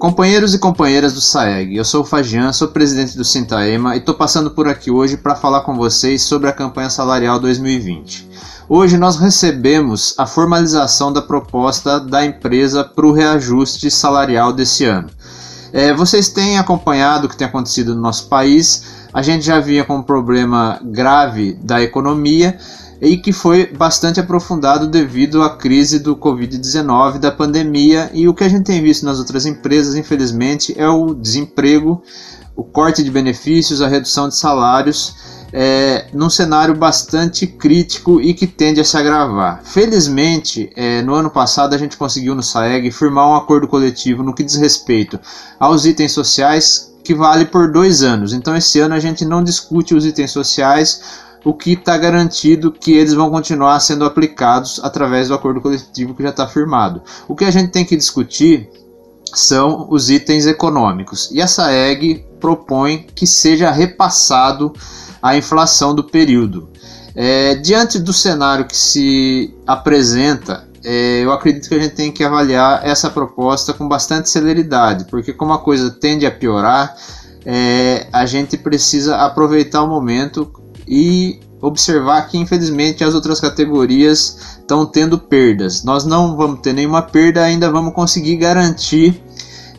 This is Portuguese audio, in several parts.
Companheiros e companheiras do SAEG, eu sou o Fagian, sou presidente do Sintaema e estou passando por aqui hoje para falar com vocês sobre a campanha salarial 2020. Hoje nós recebemos a formalização da proposta da empresa para o reajuste salarial desse ano. É, vocês têm acompanhado o que tem acontecido no nosso país, a gente já vinha com um problema grave da economia e que foi bastante aprofundado devido à crise do Covid-19, da pandemia, e o que a gente tem visto nas outras empresas, infelizmente, é o desemprego, o corte de benefícios, a redução de salários, é, num cenário bastante crítico e que tende a se agravar. Felizmente, é, no ano passado a gente conseguiu no SAEG firmar um acordo coletivo no que diz respeito aos itens sociais que vale por dois anos. Então, esse ano a gente não discute os itens sociais o que está garantido que eles vão continuar sendo aplicados através do acordo coletivo que já está firmado. O que a gente tem que discutir são os itens econômicos. E a SAEG propõe que seja repassado a inflação do período. É, diante do cenário que se apresenta, é, eu acredito que a gente tem que avaliar essa proposta com bastante celeridade, porque como a coisa tende a piorar, é, a gente precisa aproveitar o momento e observar que infelizmente as outras categorias estão tendo perdas. Nós não vamos ter nenhuma perda, ainda vamos conseguir garantir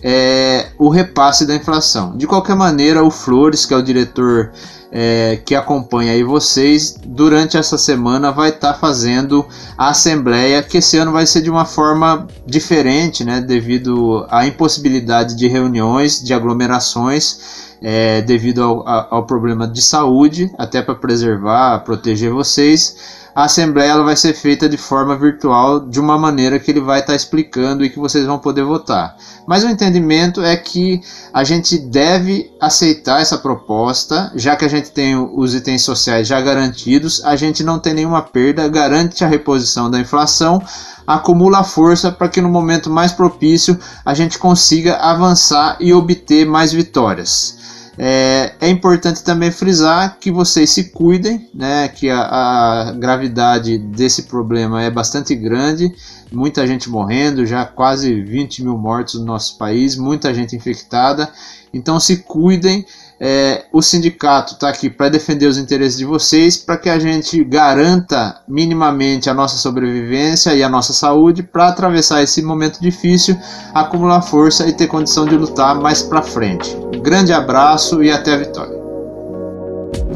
é, o repasse da inflação. De qualquer maneira, o Flores, que é o diretor é, que acompanha aí vocês, durante essa semana vai estar tá fazendo a assembleia, que esse ano vai ser de uma forma diferente, né, devido à impossibilidade de reuniões, de aglomerações é, devido ao, ao, problema de saúde, até para preservar, proteger vocês. A assembleia ela vai ser feita de forma virtual, de uma maneira que ele vai estar tá explicando e que vocês vão poder votar. Mas o entendimento é que a gente deve aceitar essa proposta, já que a gente tem os itens sociais já garantidos, a gente não tem nenhuma perda, garante a reposição da inflação, acumula força para que no momento mais propício a gente consiga avançar e obter mais vitórias. É, é, importante também frisar que vocês se cuidem, né, que a, a, gravidade desse problema é bastante grande, muita gente morrendo, já quase 20 mil mortos no nosso país, muita gente infectada, então se cuidem. É, o sindicato está aqui para defender os interesses de vocês, para que a gente garanta minimamente a nossa sobrevivência e a nossa saúde para atravessar esse momento difícil, acumular força e ter condição de lutar mais para frente. grande abraço e até a vitória.